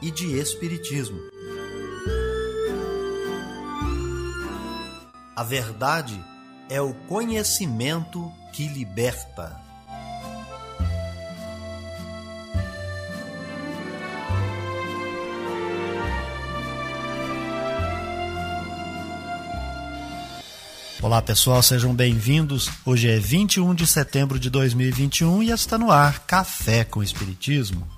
e de espiritismo. A verdade é o conhecimento que liberta. Olá pessoal, sejam bem-vindos. Hoje é 21 de setembro de 2021 e está no ar Café com Espiritismo.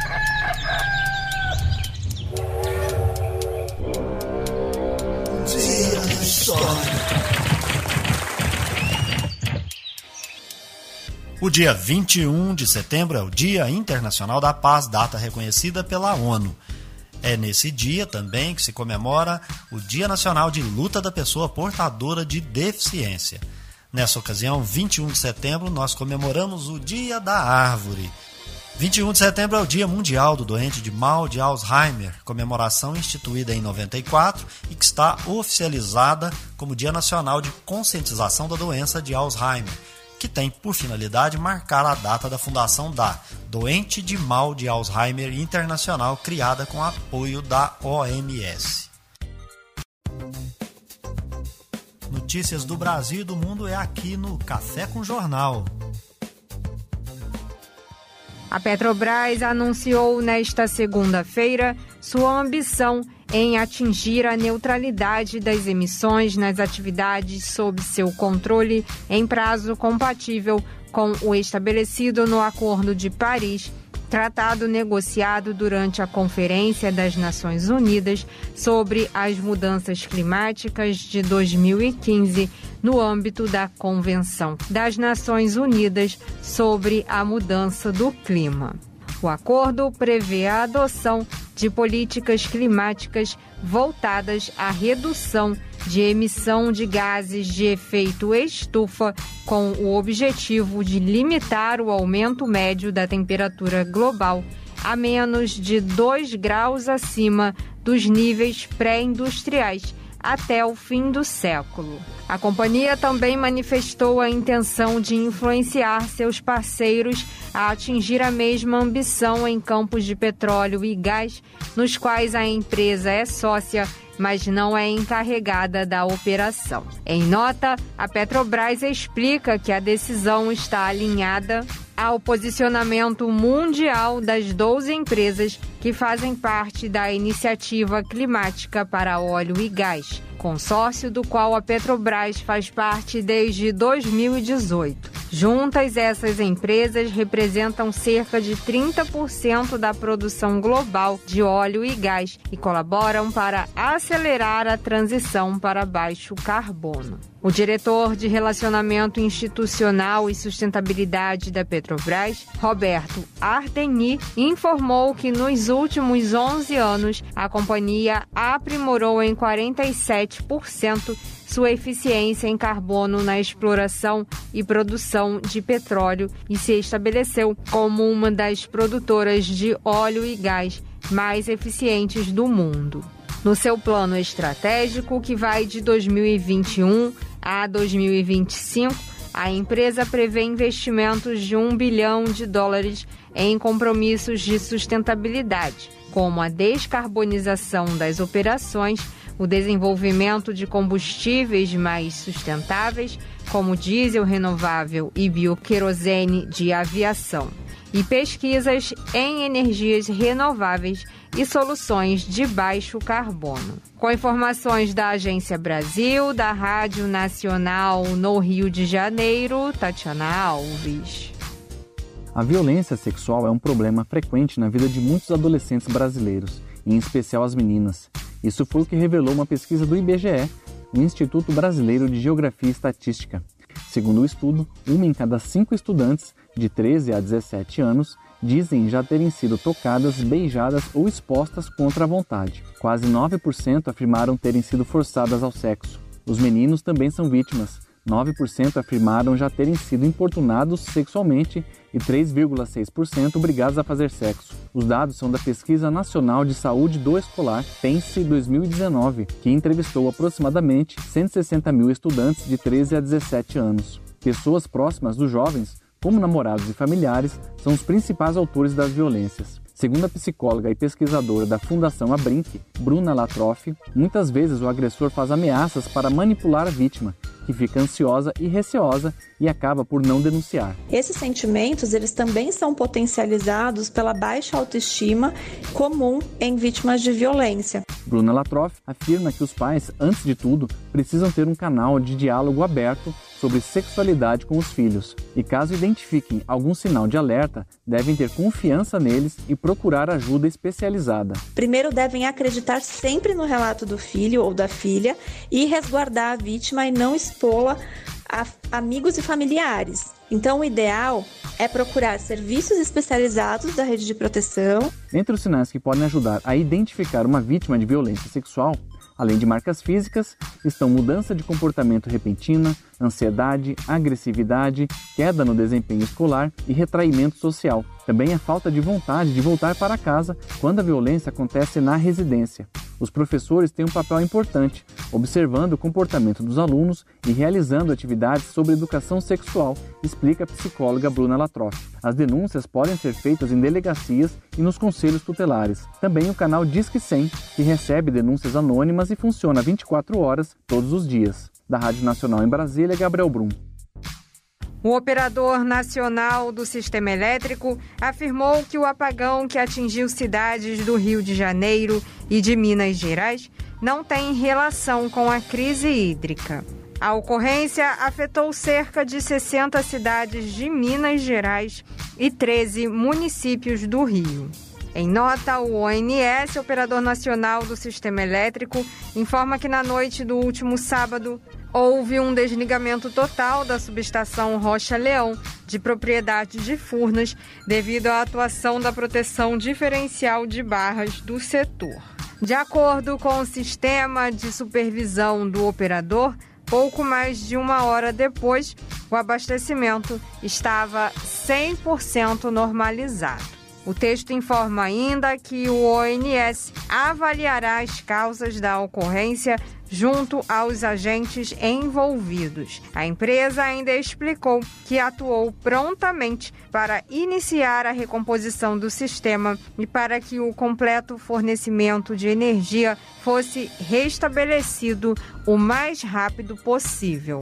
O dia 21 de setembro é o Dia Internacional da Paz, data reconhecida pela ONU. É nesse dia também que se comemora o Dia Nacional de Luta da Pessoa Portadora de Deficiência. Nessa ocasião, 21 de setembro, nós comemoramos o Dia da Árvore. 21 de setembro é o Dia Mundial do Doente de Mal de Alzheimer, comemoração instituída em 94 e que está oficializada como Dia Nacional de Conscientização da Doença de Alzheimer que tem por finalidade marcar a data da fundação da Doente de Mal de Alzheimer Internacional, criada com apoio da OMS. Notícias do Brasil e do mundo é aqui no Café com Jornal. A Petrobras anunciou nesta segunda-feira sua ambição em atingir a neutralidade das emissões nas atividades sob seu controle em prazo compatível com o estabelecido no Acordo de Paris, tratado negociado durante a Conferência das Nações Unidas sobre as Mudanças Climáticas de 2015, no âmbito da Convenção das Nações Unidas sobre a Mudança do Clima. O acordo prevê a adoção de políticas climáticas voltadas à redução de emissão de gases de efeito estufa, com o objetivo de limitar o aumento médio da temperatura global a menos de 2 graus acima dos níveis pré-industriais até o fim do século. A companhia também manifestou a intenção de influenciar seus parceiros a atingir a mesma ambição em campos de petróleo e gás, nos quais a empresa é sócia mas não é encarregada da operação. Em nota, a Petrobras explica que a decisão está alinhada ao posicionamento mundial das 12 empresas que fazem parte da Iniciativa Climática para Óleo e Gás, consórcio do qual a Petrobras faz parte desde 2018. Juntas, essas empresas representam cerca de 30% da produção global de óleo e gás e colaboram para acelerar a transição para baixo carbono. O diretor de Relacionamento Institucional e Sustentabilidade da Petrobras, Roberto Ardeni, informou que nos últimos 11 anos a companhia aprimorou em 47% sua eficiência em carbono na exploração e produção de petróleo e se estabeleceu como uma das produtoras de óleo e gás mais eficientes do mundo. No seu plano estratégico, que vai de 2021 a 2025, a empresa prevê investimentos de um bilhão de dólares em compromissos de sustentabilidade, como a descarbonização das operações o desenvolvimento de combustíveis mais sustentáveis, como diesel renovável e bioquerosene de aviação, e pesquisas em energias renováveis e soluções de baixo carbono. Com informações da Agência Brasil, da Rádio Nacional no Rio de Janeiro, Tatiana Alves. A violência sexual é um problema frequente na vida de muitos adolescentes brasileiros, em especial as meninas. Isso foi o que revelou uma pesquisa do IBGE, o Instituto Brasileiro de Geografia e Estatística. Segundo o estudo, uma em cada cinco estudantes de 13 a 17 anos dizem já terem sido tocadas, beijadas ou expostas contra a vontade. Quase 9% afirmaram terem sido forçadas ao sexo. Os meninos também são vítimas. 9% afirmaram já terem sido importunados sexualmente e 3,6% obrigados a fazer sexo. Os dados são da Pesquisa Nacional de Saúde do Escolar, PENSE 2019, que entrevistou aproximadamente 160 mil estudantes de 13 a 17 anos. Pessoas próximas dos jovens, como namorados e familiares, são os principais autores das violências. Segundo a psicóloga e pesquisadora da Fundação Abrinq, Bruna Latroff, muitas vezes o agressor faz ameaças para manipular a vítima, que fica ansiosa e receosa e acaba por não denunciar. Esses sentimentos, eles também são potencializados pela baixa autoestima comum em vítimas de violência. Bruna Latroff afirma que os pais, antes de tudo, precisam ter um canal de diálogo aberto sobre sexualidade com os filhos e, caso identifiquem algum sinal de alerta, devem ter confiança neles e procurar ajuda especializada. Primeiro, devem acreditar sempre no relato do filho ou da filha e resguardar a vítima e não expô-la a amigos e familiares. Então, o ideal é procurar serviços especializados da rede de proteção. Entre os sinais que podem ajudar a identificar uma vítima de violência sexual Além de marcas físicas, estão mudança de comportamento repentina, ansiedade, agressividade, queda no desempenho escolar e retraimento social. Também a falta de vontade de voltar para casa quando a violência acontece na residência. Os professores têm um papel importante, observando o comportamento dos alunos e realizando atividades sobre educação sexual, explica a psicóloga Bruna Latroff. As denúncias podem ser feitas em delegacias e nos conselhos tutelares. Também o canal Disque 100, que recebe denúncias anônimas e funciona 24 horas todos os dias. Da Rádio Nacional em Brasília, Gabriel Brum. O operador nacional do sistema elétrico afirmou que o apagão que atingiu cidades do Rio de Janeiro e de Minas Gerais não tem relação com a crise hídrica. A ocorrência afetou cerca de 60 cidades de Minas Gerais e 13 municípios do Rio. Em nota, o ONS, operador nacional do sistema elétrico, informa que na noite do último sábado, houve um desligamento total da subestação Rocha Leão, de propriedade de Furnas, devido à atuação da proteção diferencial de barras do setor. De acordo com o sistema de supervisão do operador, pouco mais de uma hora depois, o abastecimento estava 100% normalizado. O texto informa ainda que o ONS avaliará as causas da ocorrência junto aos agentes envolvidos. A empresa ainda explicou que atuou prontamente para iniciar a recomposição do sistema e para que o completo fornecimento de energia fosse restabelecido o mais rápido possível.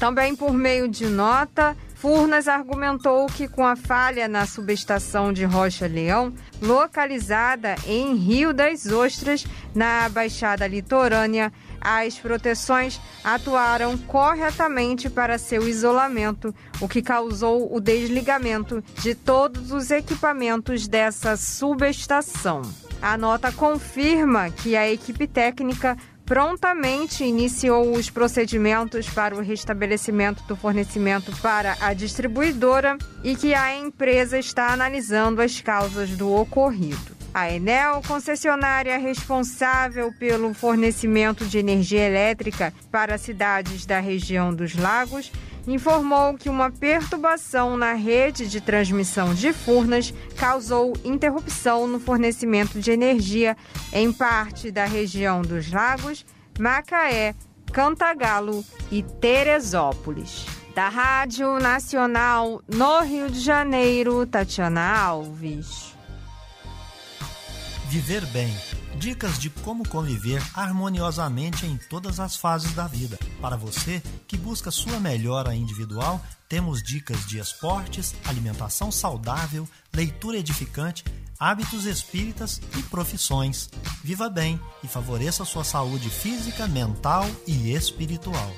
Também por meio de nota, Furnas argumentou que com a falha na subestação de Rocha Leão, localizada em Rio das Ostras, na Baixada Litorânea, as proteções atuaram corretamente para seu isolamento, o que causou o desligamento de todos os equipamentos dessa subestação. A nota confirma que a equipe técnica prontamente iniciou os procedimentos para o restabelecimento do fornecimento para a distribuidora e que a empresa está analisando as causas do ocorrido. A Enel, concessionária responsável pelo fornecimento de energia elétrica para cidades da região dos lagos, informou que uma perturbação na rede de transmissão de Furnas causou interrupção no fornecimento de energia em parte da região dos Lagos, Macaé, Cantagalo e Teresópolis. Da Rádio Nacional no Rio de Janeiro, Tatiana Alves. Viver bem Dicas de como conviver harmoniosamente em todas as fases da vida. Para você que busca sua melhora individual, temos dicas de esportes, alimentação saudável, leitura edificante, hábitos espíritas e profissões. Viva bem e favoreça sua saúde física, mental e espiritual.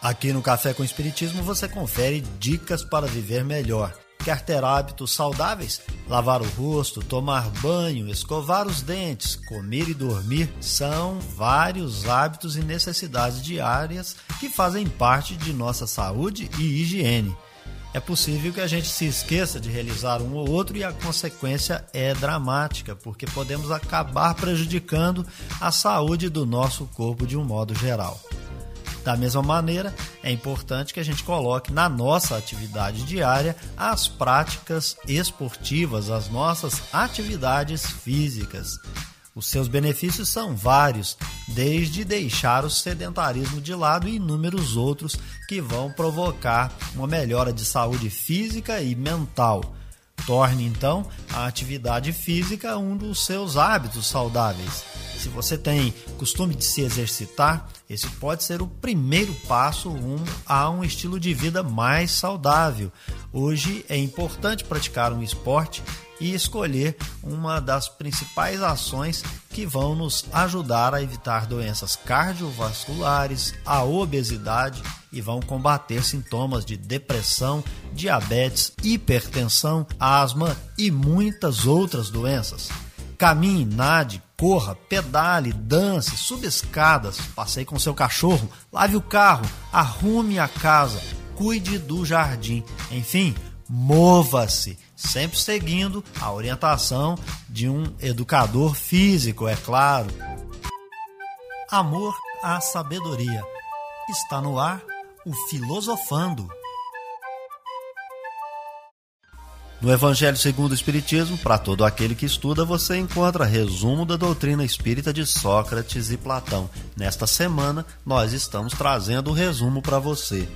Aqui no Café com Espiritismo você confere dicas para viver melhor Quer ter hábitos saudáveis? Lavar o rosto, tomar banho, escovar os dentes, comer e dormir são vários hábitos e necessidades diárias que fazem parte de nossa saúde e higiene. É possível que a gente se esqueça de realizar um ou outro e a consequência é dramática, porque podemos acabar prejudicando a saúde do nosso corpo de um modo geral. Da mesma maneira, é importante que a gente coloque na nossa atividade diária as práticas esportivas, as nossas atividades físicas. Os seus benefícios são vários, desde deixar o sedentarismo de lado e inúmeros outros que vão provocar uma melhora de saúde física e mental. Torne então a atividade física um dos seus hábitos saudáveis. Se você tem costume de se exercitar, esse pode ser o primeiro passo rumo a um estilo de vida mais saudável. Hoje é importante praticar um esporte e escolher uma das principais ações que vão nos ajudar a evitar doenças cardiovasculares, a obesidade e vão combater sintomas de depressão, diabetes, hipertensão, asma e muitas outras doenças. Caminhe, nade, corra, pedale, dance, suba escadas, passeie com seu cachorro, lave o carro, arrume a casa, cuide do jardim, enfim, mova-se, sempre seguindo a orientação de um educador físico, é claro. Amor à sabedoria. Está no ar o Filosofando. No Evangelho segundo o Espiritismo, para todo aquele que estuda, você encontra resumo da doutrina espírita de Sócrates e Platão. Nesta semana, nós estamos trazendo o resumo para você.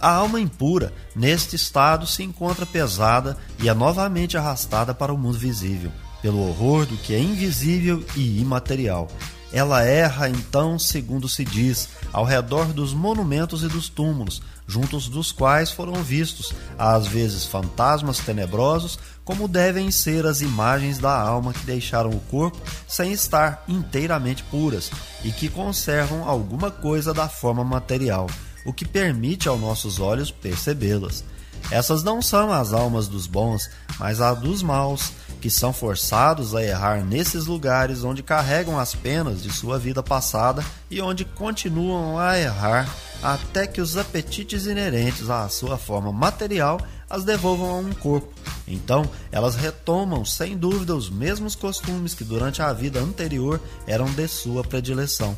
A alma impura, neste estado, se encontra pesada e é novamente arrastada para o mundo visível, pelo horror do que é invisível e imaterial. Ela erra, então, segundo se diz, ao redor dos monumentos e dos túmulos, juntos dos quais foram vistos, às vezes fantasmas tenebrosos, como devem ser as imagens da alma que deixaram o corpo sem estar inteiramente puras e que conservam alguma coisa da forma material o que permite aos nossos olhos percebê-las. Essas não são as almas dos bons, mas a dos maus, que são forçados a errar nesses lugares onde carregam as penas de sua vida passada e onde continuam a errar até que os apetites inerentes à sua forma material as devolvam a um corpo. Então, elas retomam sem dúvida os mesmos costumes que durante a vida anterior eram de sua predileção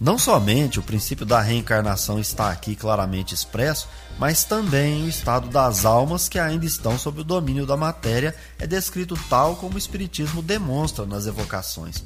não somente o princípio da reencarnação está aqui claramente expresso, mas também o estado das almas que ainda estão sob o domínio da matéria é descrito tal como o Espiritismo demonstra nas evocações.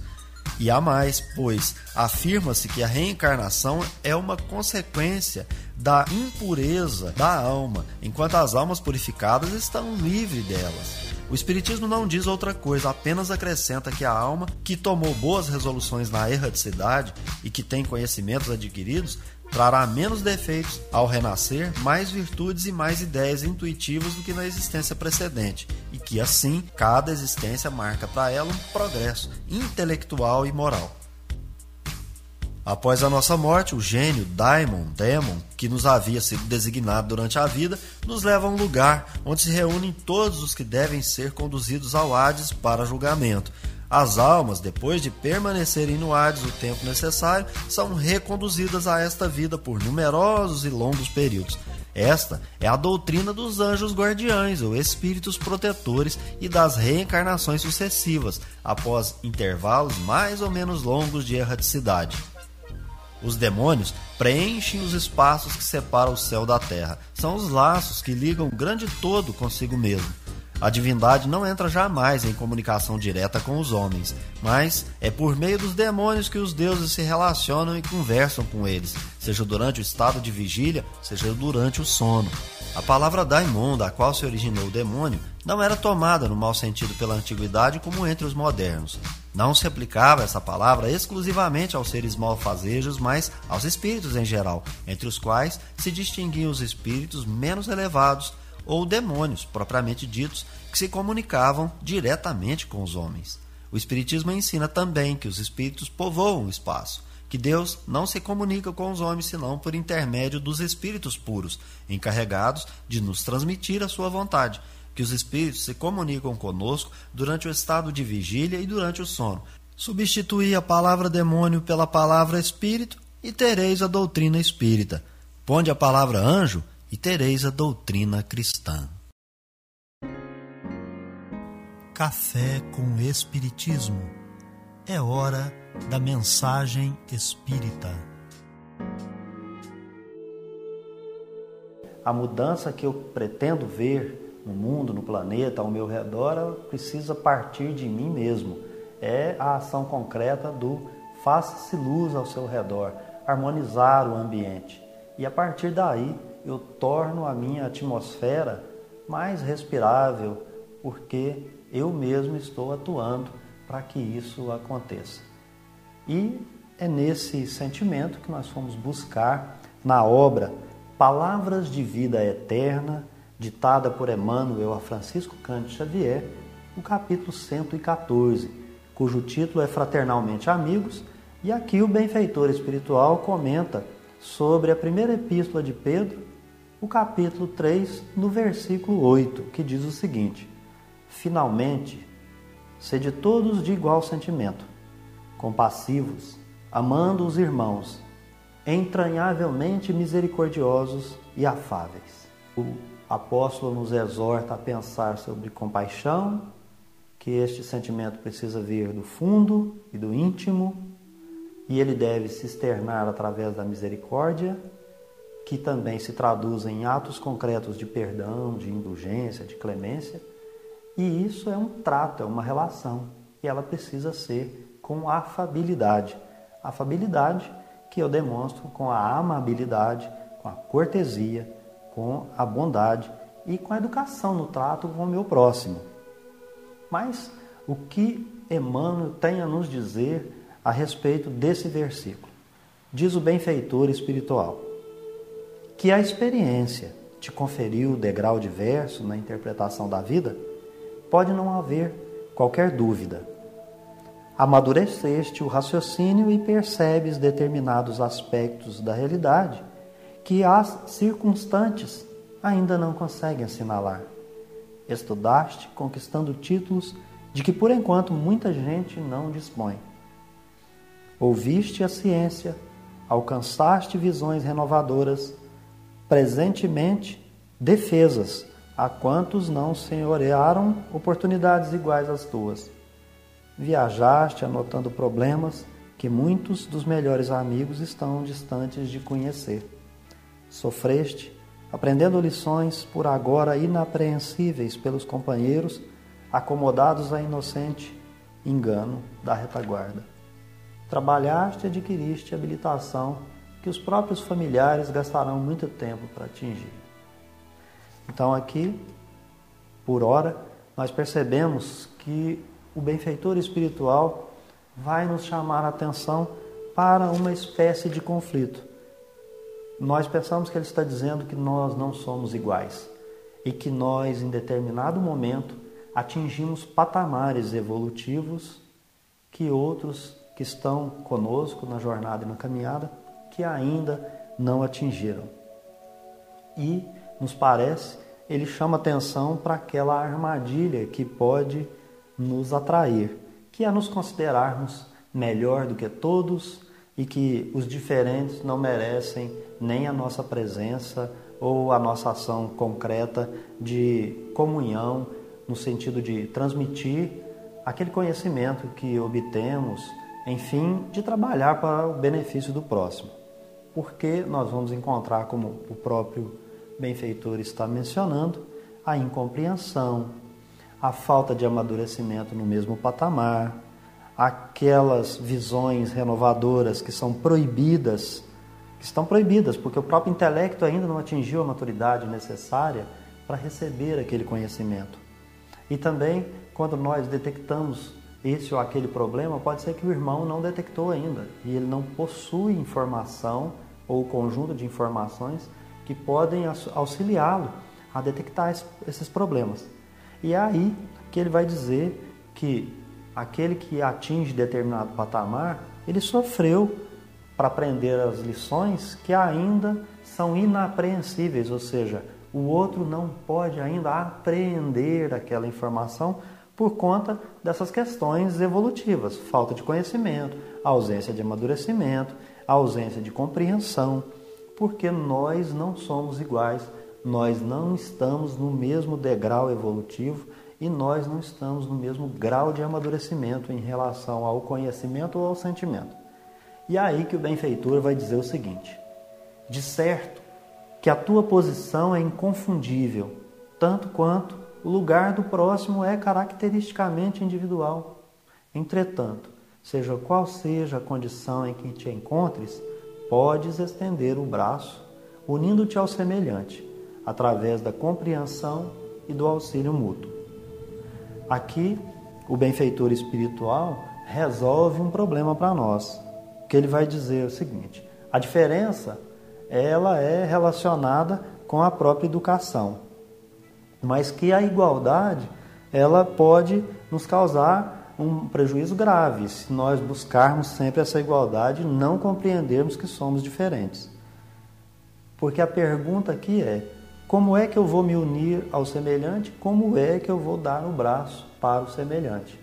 E há mais, pois afirma-se que a reencarnação é uma consequência da impureza da alma, enquanto as almas purificadas estão livres delas. O Espiritismo não diz outra coisa, apenas acrescenta que a alma, que tomou boas resoluções na erradicidade e que tem conhecimentos adquiridos, trará menos defeitos ao renascer, mais virtudes e mais ideias intuitivas do que na existência precedente, e que assim cada existência marca para ela um progresso intelectual e moral. Após a nossa morte, o gênio Daimon, Demon, que nos havia sido designado durante a vida, nos leva a um lugar onde se reúnem todos os que devem ser conduzidos ao Hades para julgamento. As almas, depois de permanecerem no Hades o tempo necessário, são reconduzidas a esta vida por numerosos e longos períodos. Esta é a doutrina dos anjos guardiães, ou espíritos protetores, e das reencarnações sucessivas, após intervalos mais ou menos longos de erraticidade. Os demônios preenchem os espaços que separam o céu da terra. São os laços que ligam o grande todo consigo mesmo. A divindade não entra jamais em comunicação direta com os homens, mas é por meio dos demônios que os deuses se relacionam e conversam com eles, seja durante o estado de vigília, seja durante o sono. A palavra daimon, da qual se originou o demônio, não era tomada no mau sentido pela antiguidade como entre os modernos. Não se aplicava essa palavra exclusivamente aos seres malfazejos, mas aos espíritos em geral, entre os quais se distinguiam os espíritos menos elevados ou demônios, propriamente ditos, que se comunicavam diretamente com os homens. O Espiritismo ensina também que os espíritos povoam o espaço, que Deus não se comunica com os homens senão por intermédio dos espíritos puros, encarregados de nos transmitir a sua vontade, que os espíritos se comunicam conosco durante o estado de vigília e durante o sono. Substituí a palavra demônio pela palavra espírito e tereis a doutrina espírita. Ponde a palavra anjo e tereis a doutrina cristã. Café com Espiritismo. É hora da mensagem espírita. A mudança que eu pretendo ver no mundo, no planeta, ao meu redor, precisa partir de mim mesmo. É a ação concreta do faça-se luz ao seu redor, harmonizar o ambiente. E a partir daí eu torno a minha atmosfera mais respirável, porque eu mesmo estou atuando para que isso aconteça. E é nesse sentimento que nós fomos buscar na obra Palavras de Vida Eterna, ditada por Emmanuel a Francisco Cândido Xavier, o capítulo 114, cujo título é Fraternalmente Amigos, e aqui o benfeitor espiritual comenta sobre a primeira epístola de Pedro, o capítulo 3, no versículo 8, que diz o seguinte: Finalmente, sede todos de igual sentimento, compassivos, amando os irmãos, entranhavelmente misericordiosos e afáveis. O apóstolo nos exorta a pensar sobre compaixão, que este sentimento precisa vir do fundo e do íntimo, e ele deve se externar através da misericórdia, que também se traduz em atos concretos de perdão, de indulgência, de clemência. E isso é um trato, é uma relação, e ela precisa ser com afabilidade. Afabilidade que eu demonstro com a amabilidade, com a cortesia, com a bondade e com a educação no trato com o meu próximo. Mas o que Emmanuel tem a nos dizer a respeito desse versículo? Diz o benfeitor espiritual que a experiência te conferiu o degrau diverso na interpretação da vida, pode não haver qualquer dúvida amadureceste o raciocínio e percebes determinados aspectos da realidade que as circunstantes ainda não conseguem assinalar. Estudaste conquistando títulos de que por enquanto muita gente não dispõe. Ouviste a ciência, alcançaste visões renovadoras, presentemente defesas a quantos não senhorearam oportunidades iguais às tuas Viajaste anotando problemas que muitos dos melhores amigos estão distantes de conhecer. Sofreste, aprendendo lições por agora inapreensíveis pelos companheiros, acomodados a inocente engano da retaguarda. Trabalhaste e adquiriste habilitação que os próprios familiares gastarão muito tempo para atingir. Então, aqui, por hora, nós percebemos que o benfeitor espiritual vai nos chamar a atenção para uma espécie de conflito. Nós pensamos que ele está dizendo que nós não somos iguais e que nós, em determinado momento, atingimos patamares evolutivos que outros que estão conosco na jornada e na caminhada que ainda não atingiram. E nos parece, ele chama atenção para aquela armadilha que pode nos atrair, que é nos considerarmos melhor do que todos e que os diferentes não merecem nem a nossa presença ou a nossa ação concreta de comunhão, no sentido de transmitir aquele conhecimento que obtemos, enfim, de trabalhar para o benefício do próximo. Porque nós vamos encontrar, como o próprio benfeitor está mencionando, a incompreensão, a falta de amadurecimento no mesmo patamar, aquelas visões renovadoras que são proibidas, que estão proibidas porque o próprio intelecto ainda não atingiu a maturidade necessária para receber aquele conhecimento. E também, quando nós detectamos esse ou aquele problema, pode ser que o irmão não detectou ainda e ele não possui informação ou conjunto de informações que podem auxiliá-lo a detectar esses problemas. E é aí que ele vai dizer que aquele que atinge determinado patamar, ele sofreu para aprender as lições que ainda são inapreensíveis, ou seja, o outro não pode ainda apreender aquela informação por conta dessas questões evolutivas, falta de conhecimento, ausência de amadurecimento, ausência de compreensão, porque nós não somos iguais, nós não estamos no mesmo degrau evolutivo e nós não estamos no mesmo grau de amadurecimento em relação ao conhecimento ou ao sentimento. E é aí que o benfeitor vai dizer o seguinte: de certo que a tua posição é inconfundível, tanto quanto o lugar do próximo é caracteristicamente individual. Entretanto, seja qual seja a condição em que te encontres, podes estender o braço, unindo-te ao semelhante, através da compreensão e do auxílio mútuo. Aqui, o benfeitor espiritual resolve um problema para nós, que ele vai dizer o seguinte: a diferença ela é relacionada com a própria educação, mas que a igualdade ela pode nos causar um prejuízo grave se nós buscarmos sempre essa igualdade e não compreendermos que somos diferentes. Porque a pergunta aqui é: como é que eu vou me unir ao semelhante? Como é que eu vou dar o braço para o semelhante?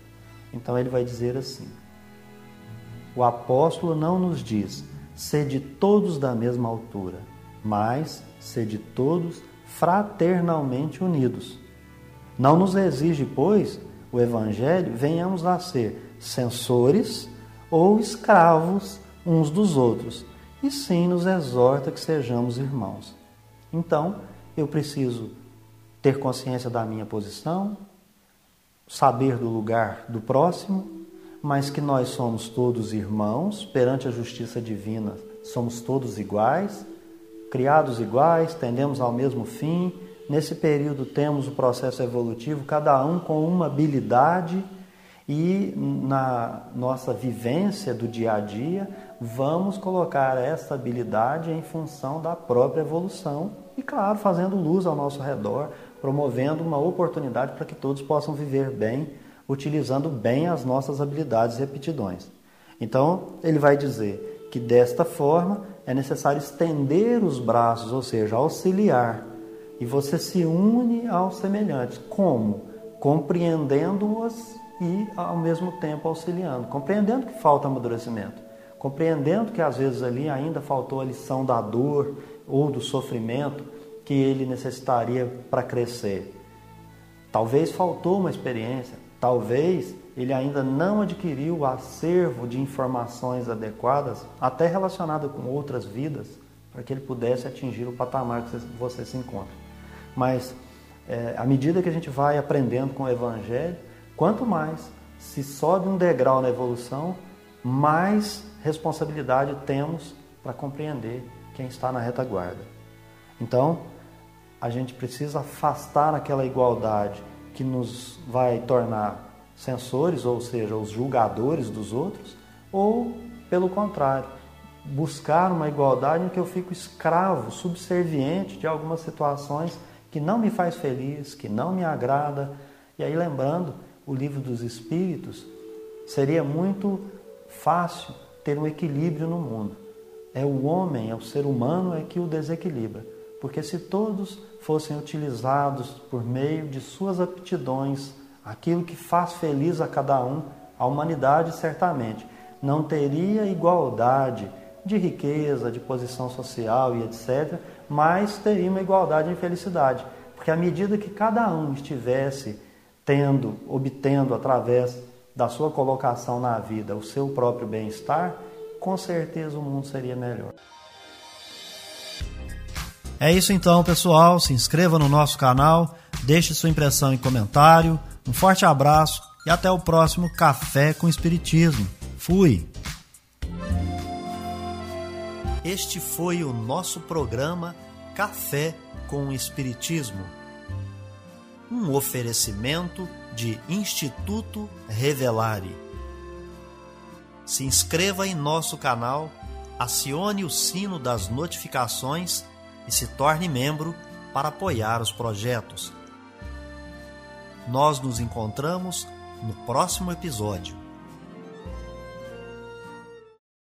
Então ele vai dizer assim: o apóstolo não nos diz, sede todos da mesma altura, mas sede todos fraternalmente unidos. Não nos exige, pois, o Evangelho, venhamos a ser censores ou escravos uns dos outros, e sim nos exorta que sejamos irmãos. Então, eu preciso ter consciência da minha posição, saber do lugar do próximo, mas que nós somos todos irmãos perante a justiça divina, somos todos iguais, criados iguais, tendemos ao mesmo fim. Nesse período temos o processo evolutivo, cada um com uma habilidade e na nossa vivência do dia a dia, vamos colocar essa habilidade em função da própria evolução e, claro, fazendo luz ao nosso redor, promovendo uma oportunidade para que todos possam viver bem, utilizando bem as nossas habilidades e aptidões. Então, ele vai dizer que desta forma é necessário estender os braços, ou seja, auxiliar, e você se une aos semelhantes. Como? Compreendendo-os e ao mesmo tempo auxiliando, compreendendo que falta amadurecimento, compreendendo que às vezes ali ainda faltou a lição da dor ou do sofrimento que ele necessitaria para crescer. Talvez faltou uma experiência, talvez ele ainda não adquiriu o acervo de informações adequadas, até relacionado com outras vidas, para que ele pudesse atingir o patamar que você se encontra. Mas é, à medida que a gente vai aprendendo com o Evangelho, Quanto mais se sobe um degrau na evolução, mais responsabilidade temos para compreender quem está na retaguarda. Então, a gente precisa afastar aquela igualdade que nos vai tornar censores, ou seja, os julgadores dos outros, ou, pelo contrário, buscar uma igualdade em que eu fico escravo, subserviente de algumas situações que não me faz feliz, que não me agrada. E aí lembrando o livro dos Espíritos, seria muito fácil ter um equilíbrio no mundo. É o homem, é o ser humano é que o desequilibra. Porque se todos fossem utilizados por meio de suas aptidões, aquilo que faz feliz a cada um, a humanidade certamente não teria igualdade de riqueza, de posição social e etc., mas teria uma igualdade em felicidade. Porque à medida que cada um estivesse tendo, obtendo através da sua colocação na vida o seu próprio bem-estar, com certeza o mundo seria melhor. É isso então, pessoal. Se inscreva no nosso canal, deixe sua impressão e comentário. Um forte abraço e até o próximo Café com Espiritismo. Fui! Este foi o nosso programa Café com Espiritismo um oferecimento de Instituto Revelare. Se inscreva em nosso canal, acione o sino das notificações e se torne membro para apoiar os projetos. Nós nos encontramos no próximo episódio.